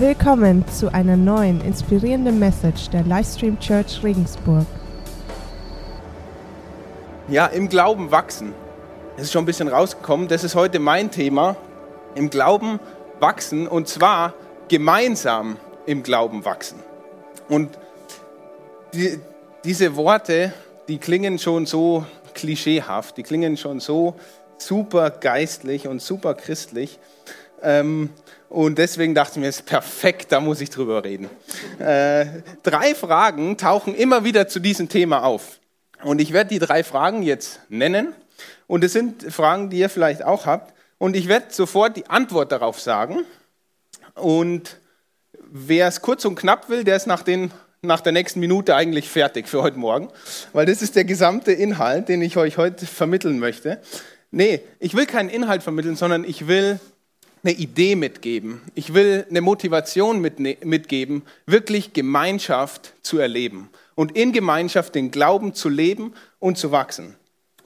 Willkommen zu einer neuen inspirierenden Message der Livestream Church Regensburg. Ja, im Glauben wachsen. Das ist schon ein bisschen rausgekommen. Das ist heute mein Thema. Im Glauben wachsen und zwar gemeinsam im Glauben wachsen. Und die, diese Worte, die klingen schon so klischeehaft, die klingen schon so super geistlich und super christlich. Ähm, und deswegen dachte ich mir, es ist perfekt, da muss ich drüber reden. Äh, drei Fragen tauchen immer wieder zu diesem Thema auf. Und ich werde die drei Fragen jetzt nennen. Und es sind Fragen, die ihr vielleicht auch habt. Und ich werde sofort die Antwort darauf sagen. Und wer es kurz und knapp will, der ist nach, den, nach der nächsten Minute eigentlich fertig für heute Morgen. Weil das ist der gesamte Inhalt, den ich euch heute vermitteln möchte. Nee, ich will keinen Inhalt vermitteln, sondern ich will eine Idee mitgeben. Ich will eine Motivation mitgeben, wirklich Gemeinschaft zu erleben und in Gemeinschaft den Glauben zu leben und zu wachsen.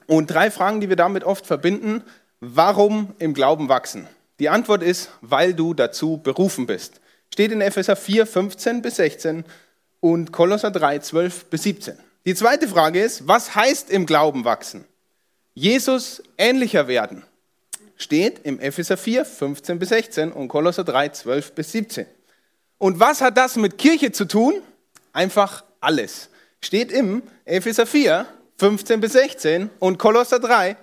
Und drei Fragen, die wir damit oft verbinden. Warum im Glauben wachsen? Die Antwort ist, weil du dazu berufen bist. Steht in Epheser 4, 15 bis 16 und Kolosser 3, 12 bis 17. Die zweite Frage ist, was heißt im Glauben wachsen? Jesus ähnlicher werden steht im Epheser 4, 15 bis 16 und Kolosser 3, 12 bis 17. Und was hat das mit Kirche zu tun? Einfach alles. Steht im Epheser 4, 15 bis 16 und Kolosser 3,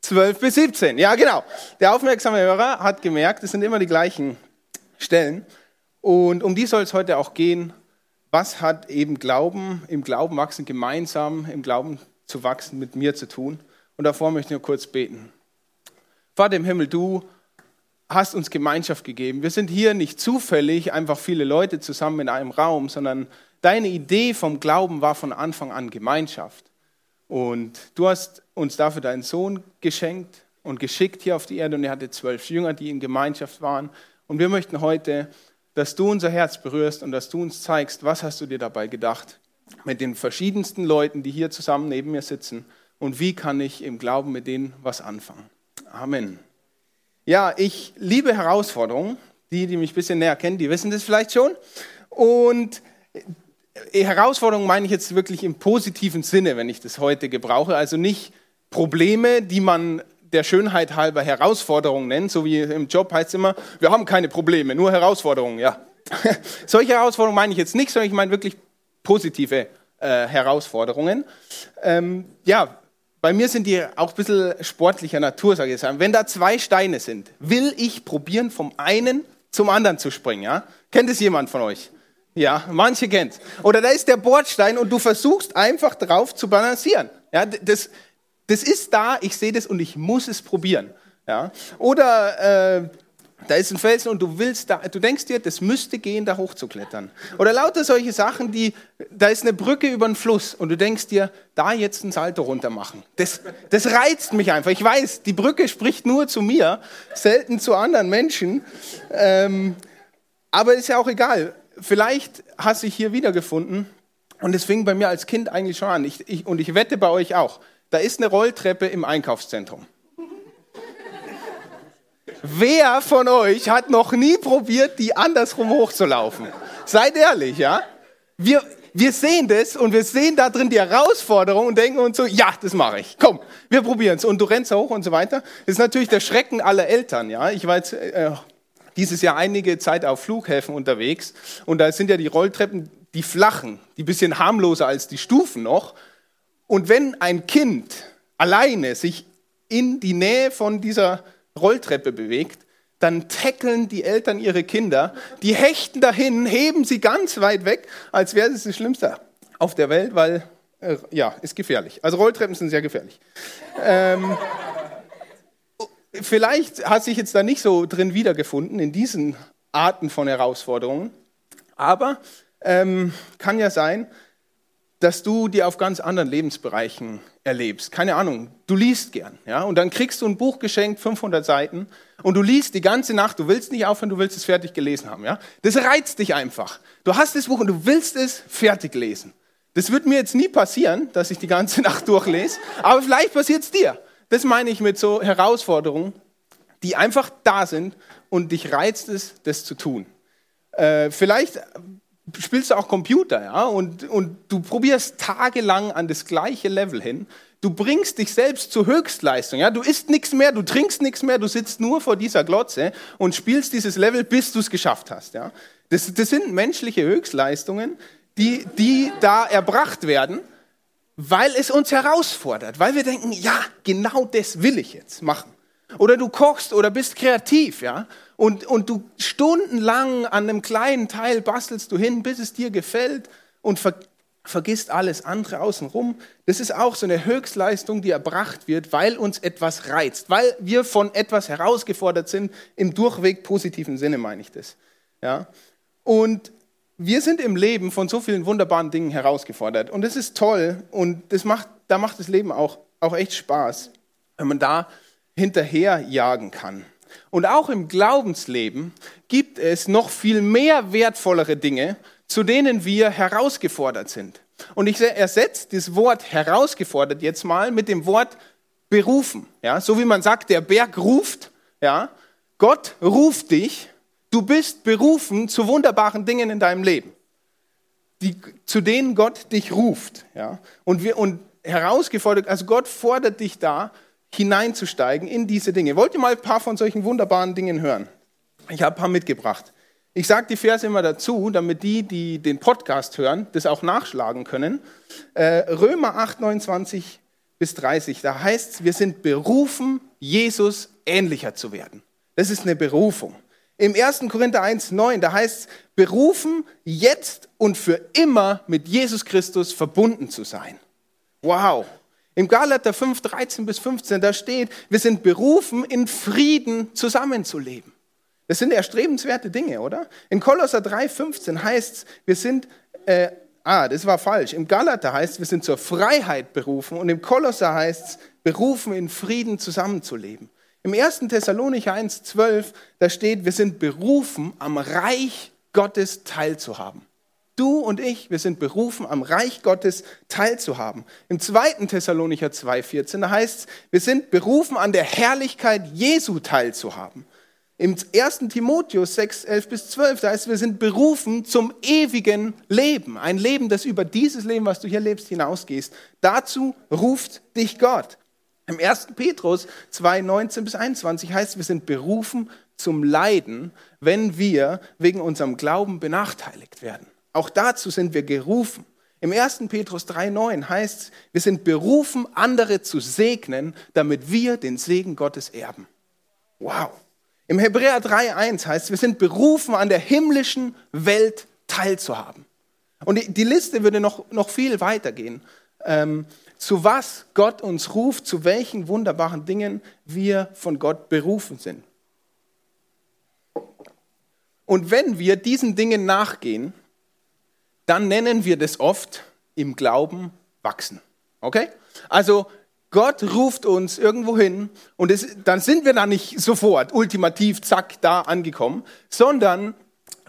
12 bis 17. Ja, genau. Der aufmerksame Hörer hat gemerkt, es sind immer die gleichen Stellen. Und um die soll es heute auch gehen. Was hat eben Glauben, im Glauben wachsen, gemeinsam im Glauben zu wachsen mit mir zu tun? Und davor möchte ich nur kurz beten. Vater im Himmel, du hast uns Gemeinschaft gegeben. Wir sind hier nicht zufällig einfach viele Leute zusammen in einem Raum, sondern deine Idee vom Glauben war von Anfang an Gemeinschaft. Und du hast uns dafür deinen Sohn geschenkt und geschickt hier auf die Erde und er hatte zwölf Jünger, die in Gemeinschaft waren. Und wir möchten heute, dass du unser Herz berührst und dass du uns zeigst, was hast du dir dabei gedacht mit den verschiedensten Leuten, die hier zusammen neben mir sitzen und wie kann ich im Glauben mit denen was anfangen. Amen. Ja, ich liebe Herausforderungen. Die, die mich ein bisschen näher kennen, die wissen das vielleicht schon. Und äh, Herausforderungen meine ich jetzt wirklich im positiven Sinne, wenn ich das heute gebrauche. Also nicht Probleme, die man der Schönheit halber Herausforderungen nennt, so wie im Job heißt es immer, wir haben keine Probleme, nur Herausforderungen, ja. Solche Herausforderungen meine ich jetzt nicht, sondern ich meine wirklich positive äh, Herausforderungen. Ähm, ja, bei mir sind die auch ein bisschen sportlicher Natur, sage ich jetzt. Wenn da zwei Steine sind, will ich probieren, vom einen zum anderen zu springen. Ja? Kennt es jemand von euch? Ja, manche kennt Oder da ist der Bordstein und du versuchst einfach drauf zu balancieren. Ja, das, das ist da, ich sehe das und ich muss es probieren. Ja? Oder äh, da ist ein Felsen und du willst da, du denkst dir, das müsste gehen, da hochzuklettern. Oder lauter solche Sachen, die, da ist eine Brücke über einen Fluss und du denkst dir, da jetzt ein Salto runter machen. Das, das reizt mich einfach. Ich weiß, die Brücke spricht nur zu mir, selten zu anderen Menschen. Ähm, aber ist ja auch egal. Vielleicht hast du dich hier wiedergefunden und es fing bei mir als Kind eigentlich schon an. Ich, ich, und ich wette bei euch auch. Da ist eine Rolltreppe im Einkaufszentrum. Wer von euch hat noch nie probiert, die andersrum hochzulaufen? Seid ehrlich, ja? Wir, wir sehen das und wir sehen da drin die Herausforderung und denken uns so, ja, das mache ich. Komm, wir probieren es. Und du rennst hoch und so weiter. Das ist natürlich der Schrecken aller Eltern, ja? Ich war jetzt äh, dieses Jahr einige Zeit auf Flughäfen unterwegs und da sind ja die Rolltreppen, die flachen, die bisschen harmloser als die Stufen noch. Und wenn ein Kind alleine sich in die Nähe von dieser Rolltreppe bewegt, dann tackeln die Eltern ihre Kinder, die hechten dahin, heben sie ganz weit weg, als wäre es das Schlimmste auf der Welt, weil, äh, ja, ist gefährlich. Also Rolltreppen sind sehr gefährlich. ähm, vielleicht hat sich jetzt da nicht so drin wiedergefunden in diesen Arten von Herausforderungen, aber ähm, kann ja sein, dass du die auf ganz anderen Lebensbereichen erlebst. Keine Ahnung, du liest gern, ja, und dann kriegst du ein Buch geschenkt, 500 Seiten, und du liest die ganze Nacht, du willst nicht aufhören, du willst es fertig gelesen haben, ja. Das reizt dich einfach. Du hast das Buch und du willst es fertig lesen. Das wird mir jetzt nie passieren, dass ich die ganze Nacht durchlese, aber vielleicht passiert es dir. Das meine ich mit so Herausforderungen, die einfach da sind und dich reizt es, das zu tun. Äh, vielleicht spielst du auch Computer, ja, und, und du probierst tagelang an das gleiche Level hin. Du bringst dich selbst zur Höchstleistung, ja. Du isst nichts mehr, du trinkst nichts mehr, du sitzt nur vor dieser Glotze und spielst dieses Level, bis du es geschafft hast, ja. Das, das sind menschliche Höchstleistungen, die, die da erbracht werden, weil es uns herausfordert, weil wir denken, ja, genau das will ich jetzt machen. Oder du kochst oder bist kreativ, ja, und, und du stundenlang an einem kleinen Teil bastelst du hin, bis es dir gefällt und ver, vergisst alles andere außenrum. Das ist auch so eine Höchstleistung, die erbracht wird, weil uns etwas reizt, weil wir von etwas herausgefordert sind, im durchweg positiven Sinne meine ich das. Ja? Und wir sind im Leben von so vielen wunderbaren Dingen herausgefordert. Und das ist toll und das macht, da macht das Leben auch, auch echt Spaß, wenn man da hinterherjagen kann. Und auch im Glaubensleben gibt es noch viel mehr wertvollere Dinge, zu denen wir herausgefordert sind. Und ich ersetze das Wort herausgefordert jetzt mal mit dem Wort berufen. Ja, so wie man sagt, der Berg ruft. Ja, Gott ruft dich Du bist berufen zu wunderbaren Dingen in deinem Leben, die, zu denen Gott dich ruft. Ja? Und, wir, und herausgefordert, also Gott fordert dich da, hineinzusteigen in diese Dinge. Wollt ihr mal ein paar von solchen wunderbaren Dingen hören? Ich habe ein paar mitgebracht. Ich sage die Verse immer dazu, damit die, die den Podcast hören, das auch nachschlagen können. Äh, Römer 8, 29 bis 30, da heißt es, wir sind berufen, Jesus ähnlicher zu werden. Das ist eine Berufung. Im 1. Korinther 1, 9, da heißt es, berufen, jetzt und für immer mit Jesus Christus verbunden zu sein. Wow. Im Galater 5, 13 bis 15, da steht, wir sind berufen, in Frieden zusammenzuleben. Das sind erstrebenswerte Dinge, oder? In Kolosser 3, 15 heißt es, wir sind, äh, ah, das war falsch. Im Galater heißt es, wir sind zur Freiheit berufen und im Kolosser heißt es, berufen, in Frieden zusammenzuleben. Im 1. Thessalonicher 1,12, da steht, wir sind berufen, am Reich Gottes teilzuhaben. Du und ich, wir sind berufen, am Reich Gottes teilzuhaben. Im 2. Thessalonicher 2,14, da heißt es, wir sind berufen, an der Herrlichkeit Jesu teilzuhaben. Im 1. Timotheus 6, 11 bis 12, da heißt es, wir sind berufen zum ewigen Leben. Ein Leben, das über dieses Leben, was du hier lebst, hinausgehst. Dazu ruft dich Gott. Im 1. Petrus 2, 19 bis 21 heißt, wir sind berufen zum Leiden, wenn wir wegen unserem Glauben benachteiligt werden. Auch dazu sind wir gerufen. Im 1. Petrus 3,9 heißt es, wir sind berufen, andere zu segnen, damit wir den Segen Gottes erben. Wow. Im Hebräer 3,1 heißt es, wir sind berufen, an der himmlischen Welt teilzuhaben. Und die, die Liste würde noch, noch viel weitergehen. Ähm, zu was Gott uns ruft, zu welchen wunderbaren Dingen wir von Gott berufen sind. Und wenn wir diesen Dingen nachgehen, dann nennen wir das oft im Glauben wachsen. Okay? Also Gott ruft uns irgendwo hin und es, dann sind wir da nicht sofort ultimativ, zack, da angekommen, sondern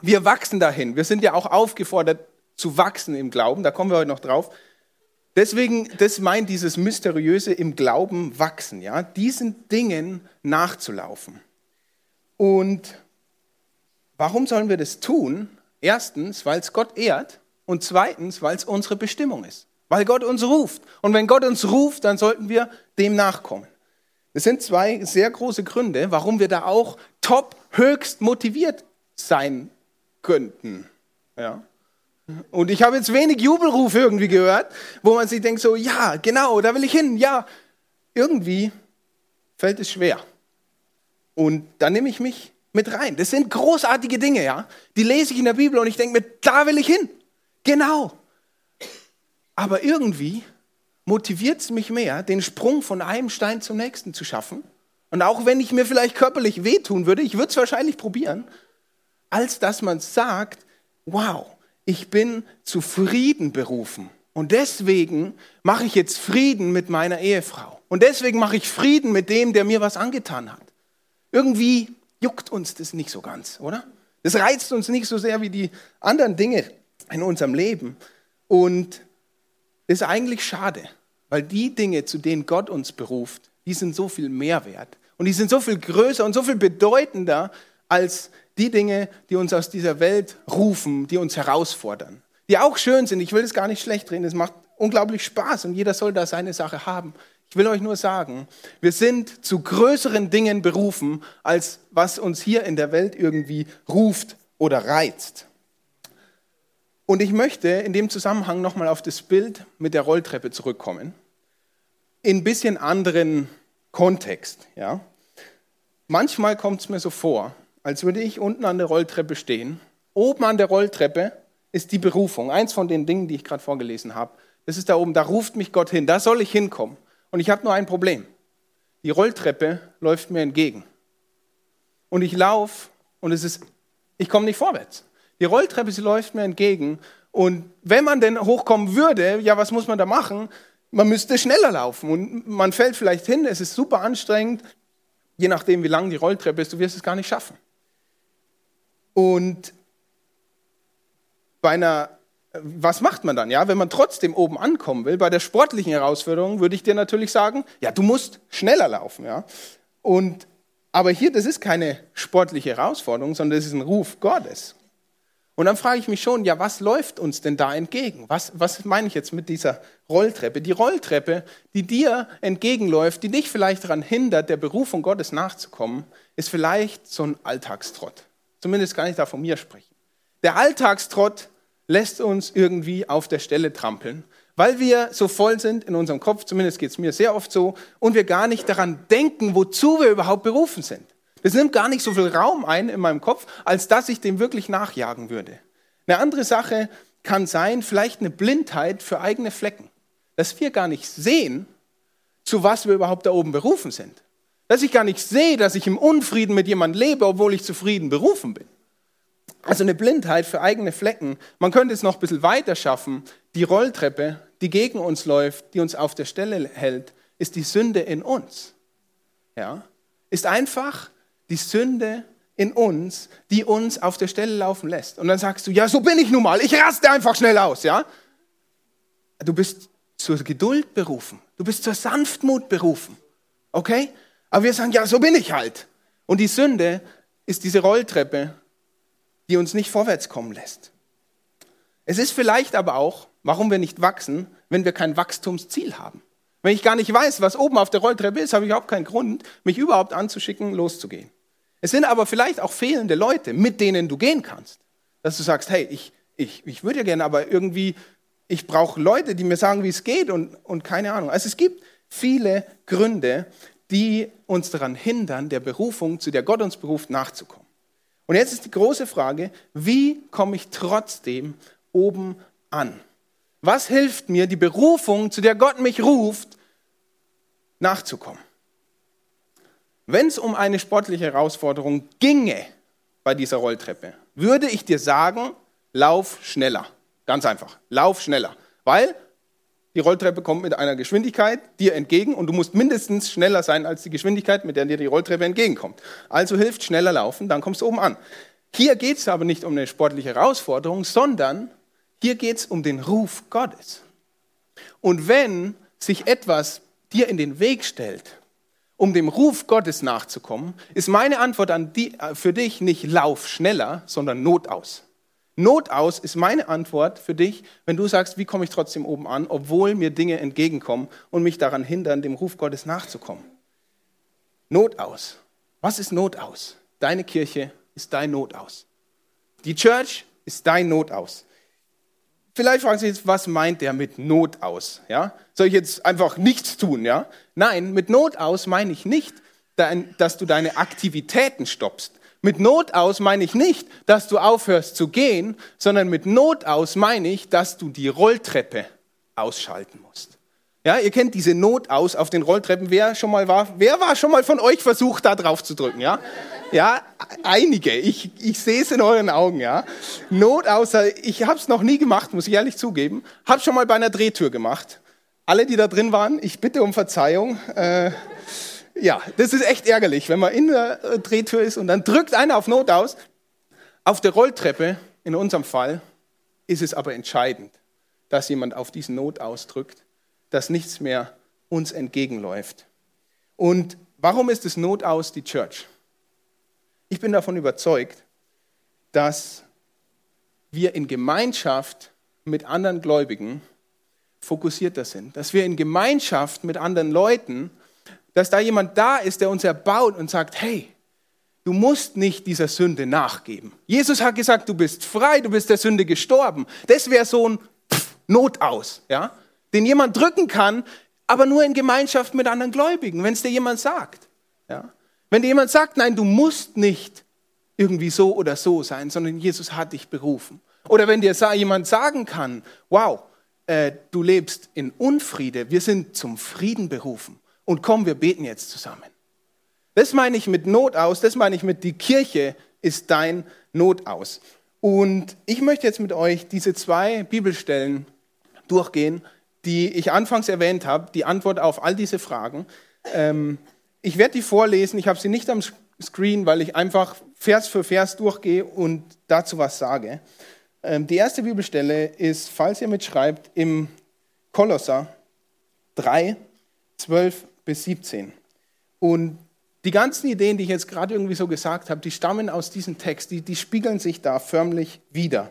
wir wachsen dahin. Wir sind ja auch aufgefordert zu wachsen im Glauben, da kommen wir heute noch drauf. Deswegen, das meint dieses mysteriöse im Glauben wachsen, ja, diesen Dingen nachzulaufen. Und warum sollen wir das tun? Erstens, weil es Gott ehrt und zweitens, weil es unsere Bestimmung ist. Weil Gott uns ruft. Und wenn Gott uns ruft, dann sollten wir dem nachkommen. Das sind zwei sehr große Gründe, warum wir da auch top höchst motiviert sein könnten. Ja. Und ich habe jetzt wenig Jubelrufe irgendwie gehört, wo man sich denkt so, ja, genau, da will ich hin, ja. Irgendwie fällt es schwer. Und da nehme ich mich mit rein. Das sind großartige Dinge, ja. Die lese ich in der Bibel und ich denke mir, da will ich hin. Genau. Aber irgendwie motiviert es mich mehr, den Sprung von einem Stein zum nächsten zu schaffen. Und auch wenn ich mir vielleicht körperlich wehtun würde, ich würde es wahrscheinlich probieren, als dass man sagt, wow, ich bin zu Frieden berufen. Und deswegen mache ich jetzt Frieden mit meiner Ehefrau. Und deswegen mache ich Frieden mit dem, der mir was angetan hat. Irgendwie juckt uns das nicht so ganz, oder? Das reizt uns nicht so sehr wie die anderen Dinge in unserem Leben. Und ist eigentlich schade, weil die Dinge, zu denen Gott uns beruft, die sind so viel mehr wert. Und die sind so viel größer und so viel bedeutender als Die Dinge, die uns aus dieser Welt rufen, die uns herausfordern, die auch schön sind. Ich will das gar nicht schlecht reden. Es macht unglaublich Spaß und jeder soll da seine Sache haben. Ich will euch nur sagen, wir sind zu größeren Dingen berufen, als was uns hier in der Welt irgendwie ruft oder reizt. Und ich möchte in dem Zusammenhang nochmal auf das Bild mit der Rolltreppe zurückkommen. In ein bisschen anderen Kontext. Ja? Manchmal kommt es mir so vor, als würde ich unten an der Rolltreppe stehen. Oben an der Rolltreppe ist die Berufung. Eins von den Dingen, die ich gerade vorgelesen habe. Das ist da oben, da ruft mich Gott hin, da soll ich hinkommen. Und ich habe nur ein Problem. Die Rolltreppe läuft mir entgegen. Und ich laufe und es ist, ich komme nicht vorwärts. Die Rolltreppe, sie läuft mir entgegen. Und wenn man denn hochkommen würde, ja, was muss man da machen? Man müsste schneller laufen und man fällt vielleicht hin, es ist super anstrengend, je nachdem, wie lang die Rolltreppe ist, du wirst es gar nicht schaffen. Und bei einer was macht man dann? Ja, wenn man trotzdem oben ankommen will, bei der sportlichen Herausforderung würde ich dir natürlich sagen, ja, du musst schneller laufen, ja. Und aber hier, das ist keine sportliche Herausforderung, sondern das ist ein Ruf Gottes. Und dann frage ich mich schon, ja, was läuft uns denn da entgegen? Was, was meine ich jetzt mit dieser Rolltreppe? Die Rolltreppe, die dir entgegenläuft, die dich vielleicht daran hindert, der Berufung Gottes nachzukommen, ist vielleicht so ein Alltagstrott. Zumindest kann ich da von mir sprechen. Der Alltagstrott lässt uns irgendwie auf der Stelle trampeln, weil wir so voll sind in unserem Kopf, zumindest geht es mir sehr oft so, und wir gar nicht daran denken, wozu wir überhaupt berufen sind. Das nimmt gar nicht so viel Raum ein in meinem Kopf, als dass ich dem wirklich nachjagen würde. Eine andere Sache kann sein, vielleicht eine Blindheit für eigene Flecken. Dass wir gar nicht sehen, zu was wir überhaupt da oben berufen sind. Dass ich gar nicht sehe, dass ich im Unfrieden mit jemandem lebe, obwohl ich zufrieden berufen bin. Also eine Blindheit für eigene Flecken. Man könnte es noch ein bisschen weiter schaffen. Die Rolltreppe, die gegen uns läuft, die uns auf der Stelle hält, ist die Sünde in uns. Ja? Ist einfach die Sünde in uns, die uns auf der Stelle laufen lässt. Und dann sagst du, ja, so bin ich nun mal. Ich raste einfach schnell aus, ja? Du bist zur Geduld berufen. Du bist zur Sanftmut berufen. Okay? Aber wir sagen, ja, so bin ich halt. Und die Sünde ist diese Rolltreppe, die uns nicht vorwärts kommen lässt. Es ist vielleicht aber auch, warum wir nicht wachsen, wenn wir kein Wachstumsziel haben. Wenn ich gar nicht weiß, was oben auf der Rolltreppe ist, habe ich überhaupt keinen Grund, mich überhaupt anzuschicken, loszugehen. Es sind aber vielleicht auch fehlende Leute, mit denen du gehen kannst. Dass du sagst, hey, ich, ich, ich würde ja gerne, aber irgendwie, ich brauche Leute, die mir sagen, wie es geht und, und keine Ahnung. Also es gibt viele Gründe, die uns daran hindern, der Berufung, zu der Gott uns beruft, nachzukommen. Und jetzt ist die große Frage, wie komme ich trotzdem oben an? Was hilft mir, die Berufung, zu der Gott mich ruft, nachzukommen? Wenn es um eine sportliche Herausforderung ginge bei dieser Rolltreppe, würde ich dir sagen, lauf schneller. Ganz einfach, lauf schneller. Weil die Rolltreppe kommt mit einer Geschwindigkeit dir entgegen und du musst mindestens schneller sein als die Geschwindigkeit, mit der dir die Rolltreppe entgegenkommt. Also hilft schneller laufen, dann kommst du oben an. Hier geht es aber nicht um eine sportliche Herausforderung, sondern hier geht es um den Ruf Gottes. Und wenn sich etwas dir in den Weg stellt, um dem Ruf Gottes nachzukommen, ist meine Antwort an die, für dich nicht lauf schneller, sondern Not aus. Not aus ist meine Antwort für dich, wenn du sagst, wie komme ich trotzdem oben an, obwohl mir Dinge entgegenkommen und mich daran hindern, dem Ruf Gottes nachzukommen. Not aus. Was ist Not aus? Deine Kirche ist dein Not aus. Die Church ist dein Not aus. Vielleicht fragen Sie jetzt, was meint der mit Not aus? Ja? Soll ich jetzt einfach nichts tun? Ja? Nein, mit Not aus meine ich nicht, dass du deine Aktivitäten stoppst, mit Not aus meine ich nicht, dass du aufhörst zu gehen, sondern mit Not aus meine ich, dass du die Rolltreppe ausschalten musst. Ja, ihr kennt diese Not aus auf den Rolltreppen. Wer schon mal war, wer war schon mal von euch versucht, da drauf zu drücken? Ja, ja, einige. Ich, ich sehe es in euren Augen. Ja, Not aus. Ich habe es noch nie gemacht, muss ich ehrlich zugeben. Habe schon mal bei einer Drehtür gemacht. Alle, die da drin waren, ich bitte um Verzeihung. Äh, ja, das ist echt ärgerlich, wenn man in der äh, Drehtür ist und dann drückt einer auf Not aus. Auf der Rolltreppe, in unserem Fall, ist es aber entscheidend, dass jemand auf diesen Not ausdrückt, dass nichts mehr uns entgegenläuft. Und warum ist es Not aus die Church? Ich bin davon überzeugt, dass wir in Gemeinschaft mit anderen Gläubigen fokussierter sind, dass wir in Gemeinschaft mit anderen Leuten, dass da jemand da ist, der uns erbaut und sagt, hey, du musst nicht dieser Sünde nachgeben. Jesus hat gesagt, du bist frei, du bist der Sünde gestorben. Das wäre so ein Pff, Notaus, ja, den jemand drücken kann, aber nur in Gemeinschaft mit anderen Gläubigen, wenn es dir jemand sagt. Ja? Wenn dir jemand sagt, nein, du musst nicht irgendwie so oder so sein, sondern Jesus hat dich berufen. Oder wenn dir jemand sagen kann, wow, äh, du lebst in Unfriede, wir sind zum Frieden berufen und komm, wir beten jetzt zusammen. Das meine ich mit Not aus, das meine ich mit die Kirche ist dein Not aus. Und ich möchte jetzt mit euch diese zwei Bibelstellen durchgehen, die ich anfangs erwähnt habe, die Antwort auf all diese Fragen. Ähm, ich werde die vorlesen, ich habe sie nicht am Screen, weil ich einfach Vers für Vers durchgehe und dazu was sage. Ähm, die erste Bibelstelle ist, falls ihr mitschreibt, im Kolosser 3, 12 bis 17. Und die ganzen Ideen, die ich jetzt gerade irgendwie so gesagt habe, die stammen aus diesem Text, die, die spiegeln sich da förmlich wieder.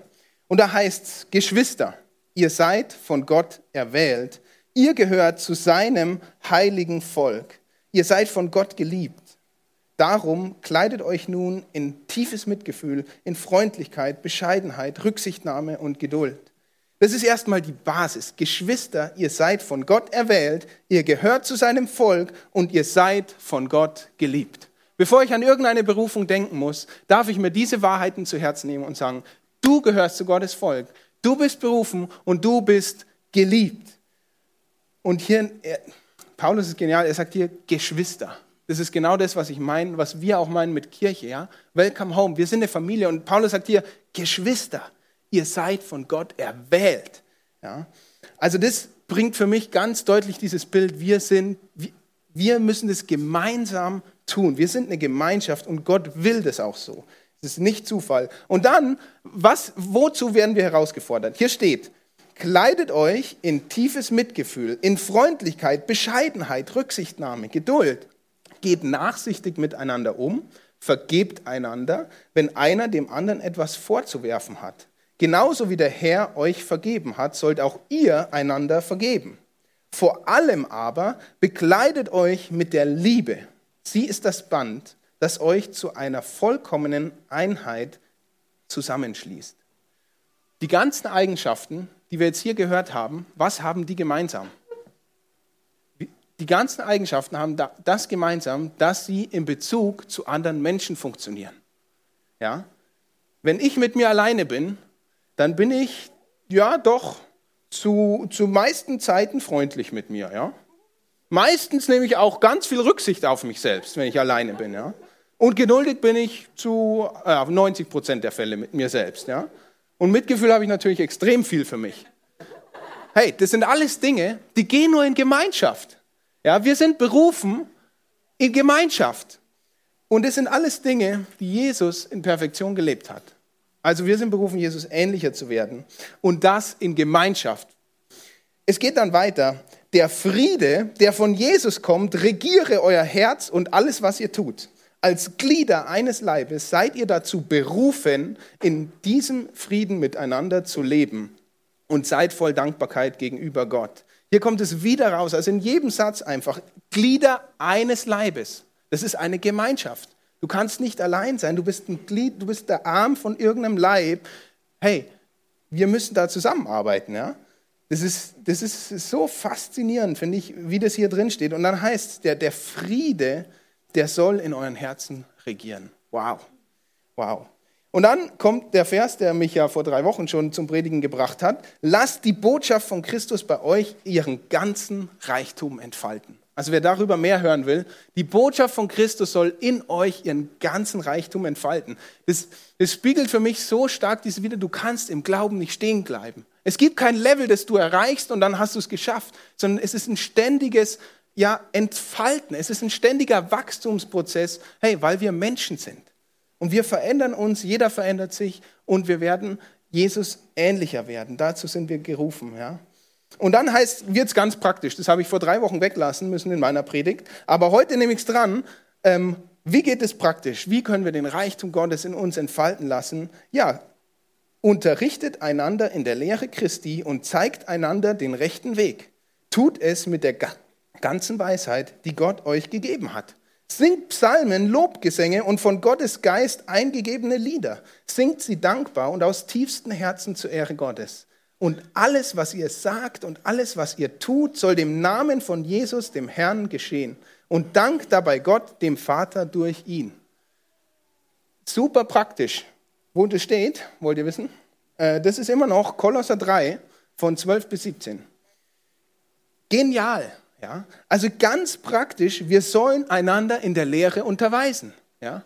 Und da heißt es, Geschwister, ihr seid von Gott erwählt, ihr gehört zu seinem heiligen Volk, ihr seid von Gott geliebt. Darum kleidet euch nun in tiefes Mitgefühl, in Freundlichkeit, Bescheidenheit, Rücksichtnahme und Geduld. Das ist erstmal die Basis. Geschwister, ihr seid von Gott erwählt, ihr gehört zu seinem Volk und ihr seid von Gott geliebt. Bevor ich an irgendeine Berufung denken muss, darf ich mir diese Wahrheiten zu Herzen nehmen und sagen, du gehörst zu Gottes Volk, du bist berufen und du bist geliebt. Und hier, Paulus ist genial, er sagt hier Geschwister. Das ist genau das, was ich meine, was wir auch meinen mit Kirche. Ja? Welcome home. Wir sind eine Familie. Und Paulus sagt hier, Geschwister, ihr seid von Gott erwählt. Ja? Also das bringt für mich ganz deutlich dieses Bild, wir sind, wir müssen das gemeinsam tun. Wir sind eine Gemeinschaft und Gott will das auch so. Das ist nicht Zufall. Und dann, was, wozu werden wir herausgefordert? Hier steht, kleidet euch in tiefes Mitgefühl, in Freundlichkeit, Bescheidenheit, Rücksichtnahme, Geduld geht nachsichtig miteinander um, vergebt einander, wenn einer dem anderen etwas vorzuwerfen hat. Genauso wie der Herr euch vergeben hat, sollt auch ihr einander vergeben. Vor allem aber bekleidet euch mit der Liebe. Sie ist das Band, das euch zu einer vollkommenen Einheit zusammenschließt. Die ganzen Eigenschaften, die wir jetzt hier gehört haben, was haben die gemeinsam? Die ganzen Eigenschaften haben das gemeinsam, dass sie in Bezug zu anderen Menschen funktionieren. Ja? Wenn ich mit mir alleine bin, dann bin ich ja doch zu, zu meisten Zeiten freundlich mit mir. Ja? Meistens nehme ich auch ganz viel Rücksicht auf mich selbst, wenn ich alleine bin. Ja? Und geduldig bin ich zu äh, 90 Prozent der Fälle mit mir selbst. Ja? Und Mitgefühl habe ich natürlich extrem viel für mich. Hey, das sind alles Dinge, die gehen nur in Gemeinschaft. Ja, wir sind berufen in Gemeinschaft. Und es sind alles Dinge, die Jesus in Perfektion gelebt hat. Also wir sind berufen, Jesus ähnlicher zu werden. Und das in Gemeinschaft. Es geht dann weiter. Der Friede, der von Jesus kommt, regiere euer Herz und alles, was ihr tut. Als Glieder eines Leibes seid ihr dazu berufen, in diesem Frieden miteinander zu leben und seid voll Dankbarkeit gegenüber Gott. Hier kommt es wieder raus, also in jedem Satz einfach, Glieder eines Leibes. Das ist eine Gemeinschaft. Du kannst nicht allein sein, du bist ein Glied, du bist der Arm von irgendeinem Leib. Hey, wir müssen da zusammenarbeiten, ja? Das ist, das ist so faszinierend, finde ich, wie das hier drin steht. Und dann heißt der, der Friede, der soll in euren Herzen regieren. Wow. Wow. Und dann kommt der Vers, der mich ja vor drei Wochen schon zum Predigen gebracht hat. Lasst die Botschaft von Christus bei euch ihren ganzen Reichtum entfalten. Also wer darüber mehr hören will, die Botschaft von Christus soll in euch ihren ganzen Reichtum entfalten. Das, das spiegelt für mich so stark diese wieder, du kannst im Glauben nicht stehen bleiben. Es gibt kein Level, das du erreichst und dann hast du es geschafft, sondern es ist ein ständiges ja, Entfalten. Es ist ein ständiger Wachstumsprozess, hey, weil wir Menschen sind. Und wir verändern uns, jeder verändert sich und wir werden Jesus ähnlicher werden. Dazu sind wir gerufen. Ja? Und dann heißt, wird es ganz praktisch. Das habe ich vor drei Wochen weglassen müssen in meiner Predigt. Aber heute nehme ich es dran. Ähm, Wie geht es praktisch? Wie können wir den Reichtum Gottes in uns entfalten lassen? Ja, unterrichtet einander in der Lehre Christi und zeigt einander den rechten Weg. Tut es mit der ganzen Weisheit, die Gott euch gegeben hat. Singt Psalmen, Lobgesänge und von Gottes Geist eingegebene Lieder. Singt sie dankbar und aus tiefstem Herzen zur Ehre Gottes. Und alles, was ihr sagt und alles, was ihr tut, soll dem Namen von Jesus, dem Herrn, geschehen. Und dankt dabei Gott, dem Vater, durch ihn. Super praktisch. Wo das steht, wollt ihr wissen? Äh, das ist immer noch Kolosser 3 von 12 bis 17. Genial. Ja? Also ganz praktisch, wir sollen einander in der Lehre unterweisen. Ja?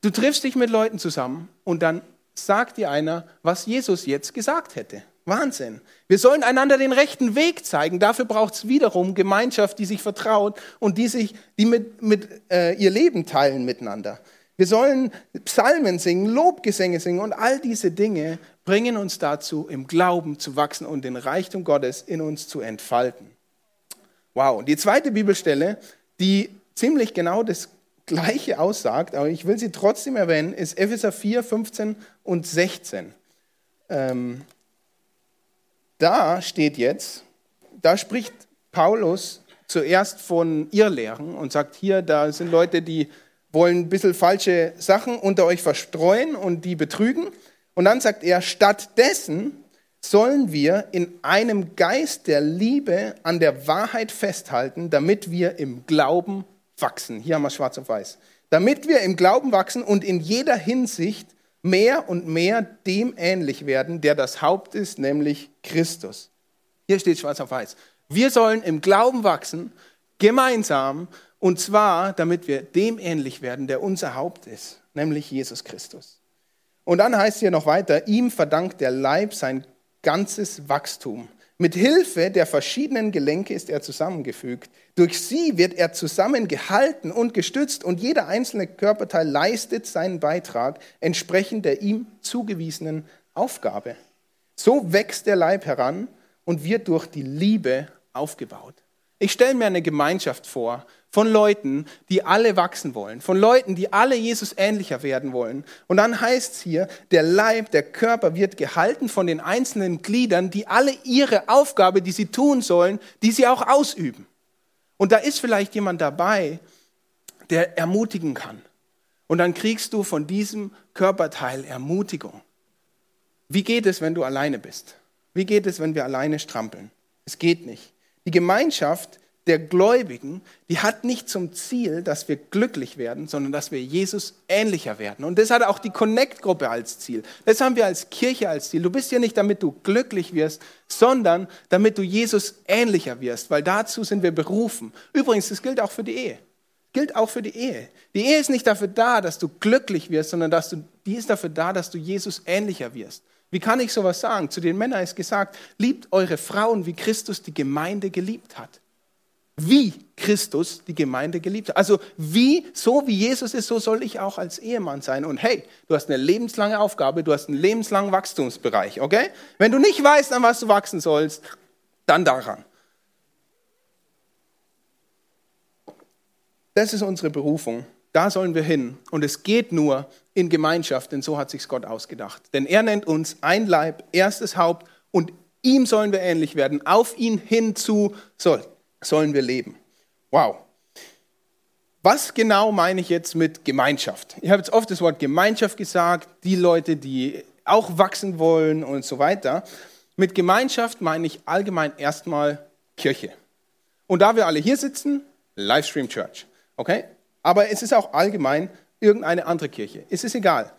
Du triffst dich mit Leuten zusammen und dann sagt dir einer, was Jesus jetzt gesagt hätte. Wahnsinn. Wir sollen einander den rechten Weg zeigen. Dafür braucht es wiederum Gemeinschaft, die sich vertraut und die, sich, die mit, mit äh, ihr Leben teilen miteinander. Wir sollen Psalmen singen, Lobgesänge singen und all diese Dinge bringen uns dazu, im Glauben zu wachsen und den Reichtum Gottes in uns zu entfalten. Wow. Und die zweite Bibelstelle, die ziemlich genau das Gleiche aussagt, aber ich will sie trotzdem erwähnen, ist Epheser 4, 15 und 16. Ähm, da steht jetzt, da spricht Paulus zuerst von Irrlehren und sagt, hier, da sind Leute, die wollen ein bisschen falsche Sachen unter euch verstreuen und die betrügen. Und dann sagt er, stattdessen sollen wir in einem Geist der Liebe an der Wahrheit festhalten, damit wir im Glauben wachsen. Hier haben wir schwarz auf weiß. Damit wir im Glauben wachsen und in jeder Hinsicht mehr und mehr dem ähnlich werden, der das Haupt ist, nämlich Christus. Hier steht schwarz auf weiß. Wir sollen im Glauben wachsen, gemeinsam, und zwar, damit wir dem ähnlich werden, der unser Haupt ist, nämlich Jesus Christus. Und dann heißt hier noch weiter, ihm verdankt der Leib sein ganzes Wachstum. Mit Hilfe der verschiedenen Gelenke ist er zusammengefügt. Durch sie wird er zusammengehalten und gestützt und jeder einzelne Körperteil leistet seinen Beitrag entsprechend der ihm zugewiesenen Aufgabe. So wächst der Leib heran und wird durch die Liebe aufgebaut. Ich stelle mir eine Gemeinschaft vor von Leuten, die alle wachsen wollen, von Leuten, die alle Jesus ähnlicher werden wollen. Und dann heißt es hier, der Leib, der Körper wird gehalten von den einzelnen Gliedern, die alle ihre Aufgabe, die sie tun sollen, die sie auch ausüben. Und da ist vielleicht jemand dabei, der ermutigen kann. Und dann kriegst du von diesem Körperteil Ermutigung. Wie geht es, wenn du alleine bist? Wie geht es, wenn wir alleine strampeln? Es geht nicht. Die Gemeinschaft der Gläubigen, die hat nicht zum Ziel, dass wir glücklich werden, sondern dass wir Jesus ähnlicher werden. Und das hat auch die Connect-Gruppe als Ziel. Das haben wir als Kirche als Ziel. Du bist hier nicht, damit du glücklich wirst, sondern damit du Jesus ähnlicher wirst, weil dazu sind wir berufen. Übrigens, das gilt auch für die Ehe. Gilt auch für die Ehe. Die Ehe ist nicht dafür da, dass du glücklich wirst, sondern dass du, die ist dafür da, dass du Jesus ähnlicher wirst. Wie kann ich sowas sagen? Zu den Männern ist gesagt, liebt eure Frauen, wie Christus die Gemeinde geliebt hat. Wie Christus die Gemeinde geliebt hat. Also wie, so wie Jesus ist, so soll ich auch als Ehemann sein. Und hey, du hast eine lebenslange Aufgabe, du hast einen lebenslangen Wachstumsbereich, okay? Wenn du nicht weißt, an was du wachsen sollst, dann daran. Das ist unsere Berufung. Da sollen wir hin. Und es geht nur in Gemeinschaft, denn so hat sich Gott ausgedacht. Denn er nennt uns ein Leib, erstes Haupt und ihm sollen wir ähnlich werden. Auf ihn hinzu soll, sollen wir leben. Wow. Was genau meine ich jetzt mit Gemeinschaft? Ich habe jetzt oft das Wort Gemeinschaft gesagt, die Leute, die auch wachsen wollen und so weiter. Mit Gemeinschaft meine ich allgemein erstmal Kirche. Und da wir alle hier sitzen, Livestream Church. Okay? Aber es ist auch allgemein irgendeine andere Kirche. Es ist egal.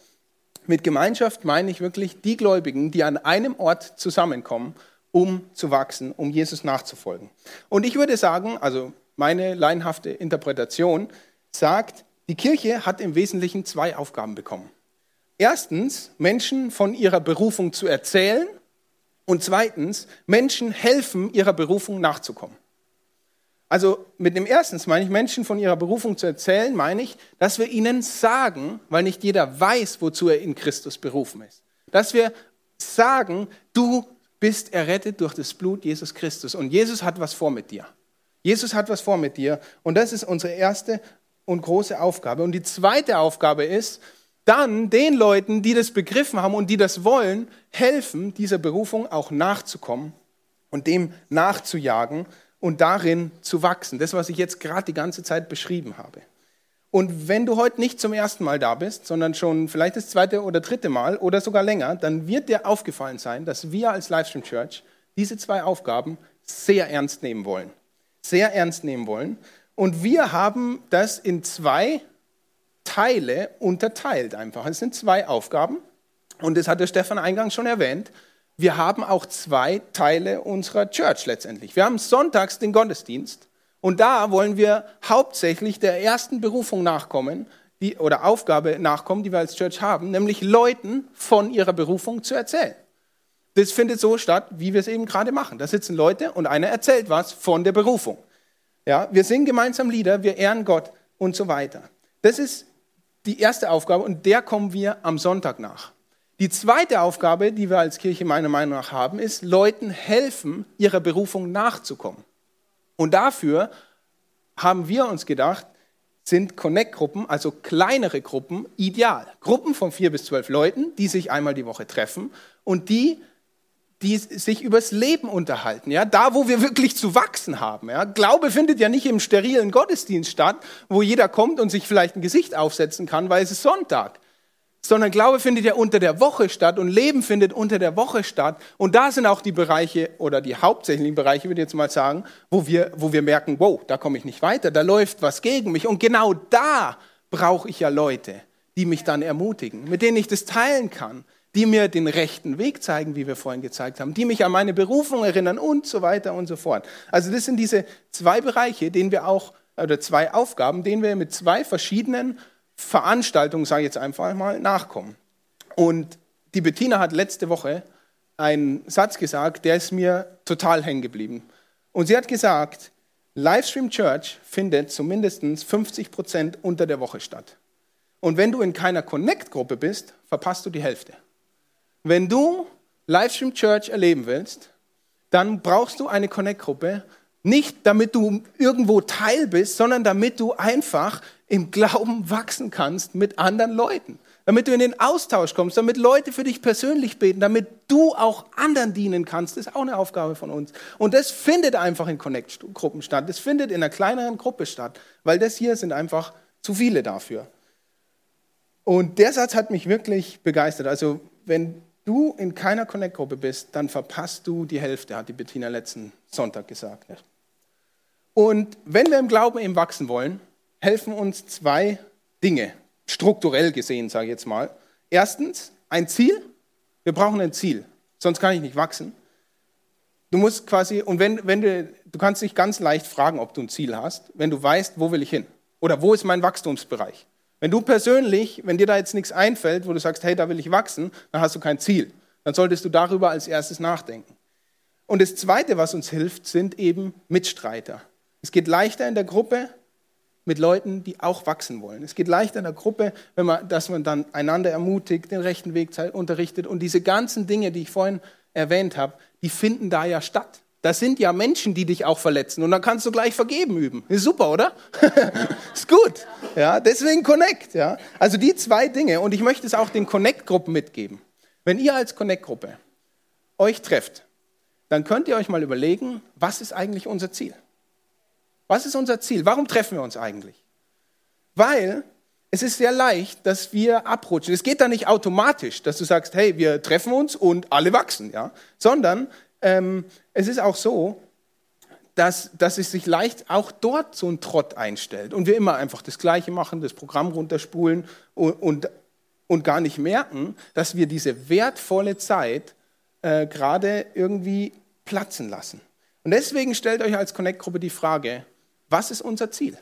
Mit Gemeinschaft meine ich wirklich die Gläubigen, die an einem Ort zusammenkommen, um zu wachsen, um Jesus nachzufolgen. Und ich würde sagen, also meine laienhafte Interpretation sagt, die Kirche hat im Wesentlichen zwei Aufgaben bekommen. Erstens, Menschen von ihrer Berufung zu erzählen und zweitens, Menschen helfen, ihrer Berufung nachzukommen. Also mit dem ersten meine ich, Menschen von ihrer Berufung zu erzählen, meine ich, dass wir ihnen sagen, weil nicht jeder weiß, wozu er in Christus berufen ist. Dass wir sagen, du bist errettet durch das Blut Jesus Christus und Jesus hat was vor mit dir. Jesus hat was vor mit dir und das ist unsere erste und große Aufgabe. Und die zweite Aufgabe ist, dann den Leuten, die das begriffen haben und die das wollen, helfen, dieser Berufung auch nachzukommen und dem nachzujagen und darin zu wachsen. Das, was ich jetzt gerade die ganze Zeit beschrieben habe. Und wenn du heute nicht zum ersten Mal da bist, sondern schon vielleicht das zweite oder dritte Mal oder sogar länger, dann wird dir aufgefallen sein, dass wir als Livestream Church diese zwei Aufgaben sehr ernst nehmen wollen. Sehr ernst nehmen wollen. Und wir haben das in zwei Teile unterteilt einfach. Es sind zwei Aufgaben. Und das hat der Stefan eingangs schon erwähnt. Wir haben auch zwei Teile unserer Church letztendlich. Wir haben sonntags den Gottesdienst und da wollen wir hauptsächlich der ersten Berufung nachkommen, die, oder Aufgabe nachkommen, die wir als Church haben, nämlich Leuten von ihrer Berufung zu erzählen. Das findet so statt, wie wir es eben gerade machen. Da sitzen Leute und einer erzählt was von der Berufung. Ja, wir singen gemeinsam Lieder, wir ehren Gott und so weiter. Das ist die erste Aufgabe und der kommen wir am Sonntag nach. Die zweite Aufgabe, die wir als Kirche meiner Meinung nach haben, ist, Leuten helfen, ihrer Berufung nachzukommen. Und dafür haben wir uns gedacht, sind Connect-Gruppen, also kleinere Gruppen, ideal. Gruppen von vier bis zwölf Leuten, die sich einmal die Woche treffen und die die sich übers Leben unterhalten, ja, da wo wir wirklich zu wachsen haben, ja. Glaube findet ja nicht im sterilen Gottesdienst statt, wo jeder kommt und sich vielleicht ein Gesicht aufsetzen kann, weil es ist Sonntag, sondern Glaube findet ja unter der Woche statt und Leben findet unter der Woche statt und da sind auch die Bereiche oder die hauptsächlichen Bereiche, würde ich jetzt mal sagen, wo wir, wo wir merken, wow, da komme ich nicht weiter, da läuft was gegen mich und genau da brauche ich ja Leute, die mich dann ermutigen, mit denen ich das teilen kann, die mir den rechten Weg zeigen, wie wir vorhin gezeigt haben, die mich an meine Berufung erinnern und so weiter und so fort. Also das sind diese zwei Bereiche, denen wir auch, oder zwei Aufgaben, denen wir mit zwei verschiedenen Veranstaltungen, sage ich jetzt einfach mal, nachkommen. Und die Bettina hat letzte Woche einen Satz gesagt, der ist mir total hängen geblieben. Und sie hat gesagt, Livestream Church findet zumindest 50 Prozent unter der Woche statt. Und wenn du in keiner Connect-Gruppe bist, verpasst du die Hälfte. Wenn du Livestream Church erleben willst, dann brauchst du eine Connect-Gruppe, nicht damit du irgendwo Teil bist, sondern damit du einfach im Glauben wachsen kannst mit anderen Leuten. Damit du in den Austausch kommst, damit Leute für dich persönlich beten, damit du auch anderen dienen kannst, ist auch eine Aufgabe von uns. Und das findet einfach in Connect-Gruppen statt. Das findet in einer kleineren Gruppe statt, weil das hier sind einfach zu viele dafür. Und der Satz hat mich wirklich begeistert. Also wenn du in keiner Connect-Gruppe bist, dann verpasst du die Hälfte, hat die Bettina letzten Sonntag gesagt. Und wenn wir im Glauben eben wachsen wollen, helfen uns zwei Dinge, strukturell gesehen, sage ich jetzt mal. Erstens, ein Ziel. Wir brauchen ein Ziel, sonst kann ich nicht wachsen. Du musst quasi, und wenn, wenn du, du kannst dich ganz leicht fragen, ob du ein Ziel hast, wenn du weißt, wo will ich hin? Oder wo ist mein Wachstumsbereich? Wenn du persönlich, wenn dir da jetzt nichts einfällt, wo du sagst, hey, da will ich wachsen, dann hast du kein Ziel. Dann solltest du darüber als erstes nachdenken. Und das Zweite, was uns hilft, sind eben Mitstreiter. Es geht leichter in der Gruppe mit Leuten, die auch wachsen wollen. Es geht leichter in der Gruppe, wenn man, dass man dann einander ermutigt, den rechten Weg unterrichtet. Und diese ganzen Dinge, die ich vorhin erwähnt habe, die finden da ja statt. Das sind ja Menschen, die dich auch verletzen. Und dann kannst du gleich vergeben üben. Ist super, oder? ist gut. Ja, deswegen Connect. Ja. Also die zwei Dinge. Und ich möchte es auch den Connect-Gruppen mitgeben. Wenn ihr als Connect-Gruppe euch trefft, dann könnt ihr euch mal überlegen, was ist eigentlich unser Ziel? Was ist unser Ziel? Warum treffen wir uns eigentlich? Weil es ist sehr leicht, dass wir abrutschen. Es geht da nicht automatisch, dass du sagst, hey, wir treffen uns und alle wachsen, ja, sondern ähm, es ist auch so, dass, dass es sich leicht auch dort so ein Trott einstellt und wir immer einfach das Gleiche machen, das Programm runterspulen und, und, und gar nicht merken, dass wir diese wertvolle Zeit äh, gerade irgendwie platzen lassen. Und deswegen stellt euch als Connect-Gruppe die Frage, was ist unser Ziel?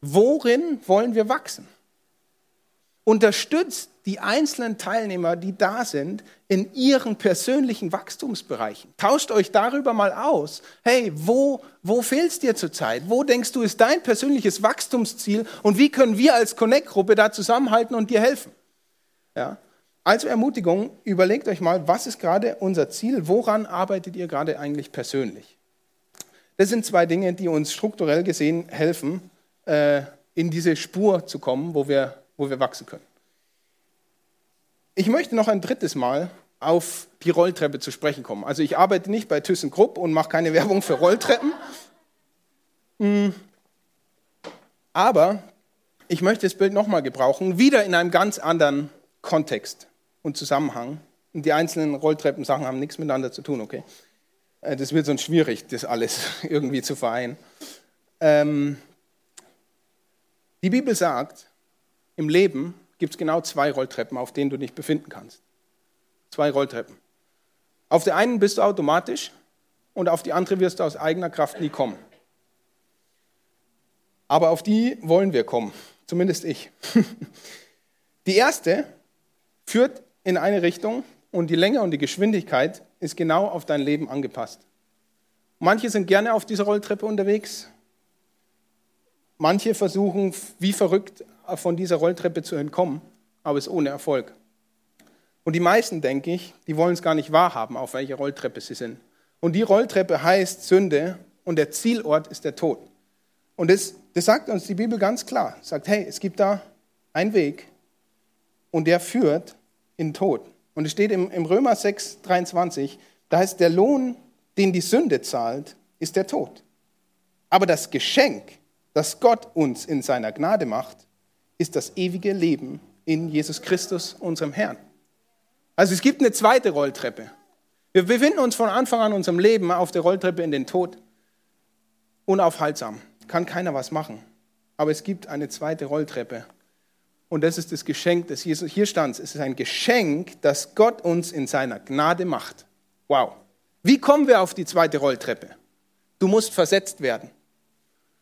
Worin wollen wir wachsen? Unterstützt die einzelnen Teilnehmer, die da sind, in ihren persönlichen Wachstumsbereichen. Tauscht euch darüber mal aus. Hey, wo, wo fehlst es dir zurzeit? Wo denkst du, ist dein persönliches Wachstumsziel? Und wie können wir als Connect-Gruppe da zusammenhalten und dir helfen? Ja? Also Ermutigung, überlegt euch mal, was ist gerade unser Ziel? Woran arbeitet ihr gerade eigentlich persönlich? Das sind zwei Dinge, die uns strukturell gesehen helfen, äh, in diese Spur zu kommen, wo wir, wo wir wachsen können. Ich möchte noch ein drittes Mal auf die Rolltreppe zu sprechen kommen. Also ich arbeite nicht bei ThyssenKrupp und mache keine Werbung für Rolltreppen. Hm. Aber ich möchte das Bild nochmal gebrauchen, wieder in einem ganz anderen Kontext und Zusammenhang. Und die einzelnen Rolltreppensachen haben nichts miteinander zu tun, okay? Äh, das wird sonst schwierig, das alles irgendwie zu vereinen. Ähm, die Bibel sagt, im Leben gibt es genau zwei Rolltreppen, auf denen du dich befinden kannst. Zwei Rolltreppen. Auf der einen bist du automatisch und auf die andere wirst du aus eigener Kraft nie kommen. Aber auf die wollen wir kommen, zumindest ich. Die erste führt in eine Richtung und die Länge und die Geschwindigkeit ist genau auf dein Leben angepasst. Manche sind gerne auf dieser Rolltreppe unterwegs. Manche versuchen wie verrückt von dieser Rolltreppe zu entkommen, aber es ohne Erfolg. Und die meisten, denke ich, die wollen es gar nicht wahrhaben, auf welcher Rolltreppe sie sind. Und die Rolltreppe heißt Sünde und der Zielort ist der Tod. Und das, das sagt uns die Bibel ganz klar. Sagt, hey, es gibt da einen Weg und der führt in den Tod. Und es steht im, im Römer 6, 23, da heißt, der Lohn, den die Sünde zahlt, ist der Tod. Aber das Geschenk, das Gott uns in seiner Gnade macht, ist das ewige Leben in Jesus Christus, unserem Herrn. Also es gibt eine zweite Rolltreppe. Wir befinden uns von Anfang an unserem Leben auf der Rolltreppe in den Tod. Unaufhaltsam. Kann keiner was machen. Aber es gibt eine zweite Rolltreppe. Und das ist das Geschenk, das Jesus hier stand. Es ist ein Geschenk, das Gott uns in seiner Gnade macht. Wow. Wie kommen wir auf die zweite Rolltreppe? Du musst versetzt werden.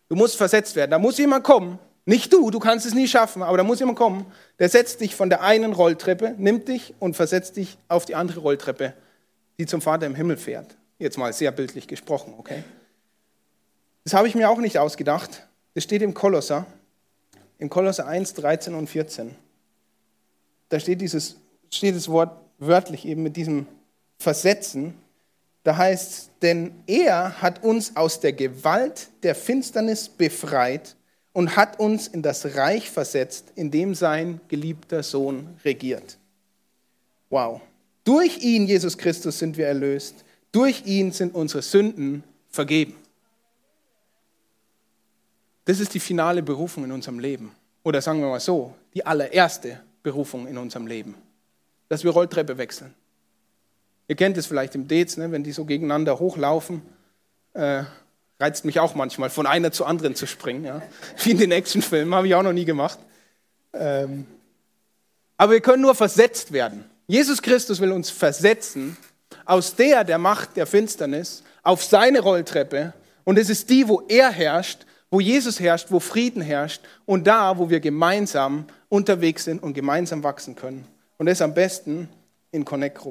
Du musst versetzt werden. Da muss jemand kommen nicht du, du kannst es nie schaffen, aber da muss jemand kommen, der setzt dich von der einen Rolltreppe, nimmt dich und versetzt dich auf die andere Rolltreppe, die zum Vater im Himmel fährt. Jetzt mal sehr bildlich gesprochen, okay? Das habe ich mir auch nicht ausgedacht. Das steht im Kolosser, im Kolosser 1, 13 und 14. Da steht, dieses, steht das Wort wörtlich eben mit diesem Versetzen. Da heißt denn er hat uns aus der Gewalt der Finsternis befreit und hat uns in das Reich versetzt, in dem sein geliebter Sohn regiert. Wow. Durch ihn, Jesus Christus, sind wir erlöst. Durch ihn sind unsere Sünden vergeben. Das ist die finale Berufung in unserem Leben. Oder sagen wir mal so, die allererste Berufung in unserem Leben. Dass wir Rolltreppe wechseln. Ihr kennt es vielleicht im Dates, ne, wenn die so gegeneinander hochlaufen. Äh, Reizt mich auch manchmal, von einer zu anderen zu springen. Ja. Wie in den Actionfilmen, habe ich auch noch nie gemacht. Ähm, aber wir können nur versetzt werden. Jesus Christus will uns versetzen aus der der Macht der Finsternis auf seine Rolltreppe. Und es ist die, wo er herrscht, wo Jesus herrscht, wo Frieden herrscht und da, wo wir gemeinsam unterwegs sind und gemeinsam wachsen können. Und das am besten in Connect-Gruppen.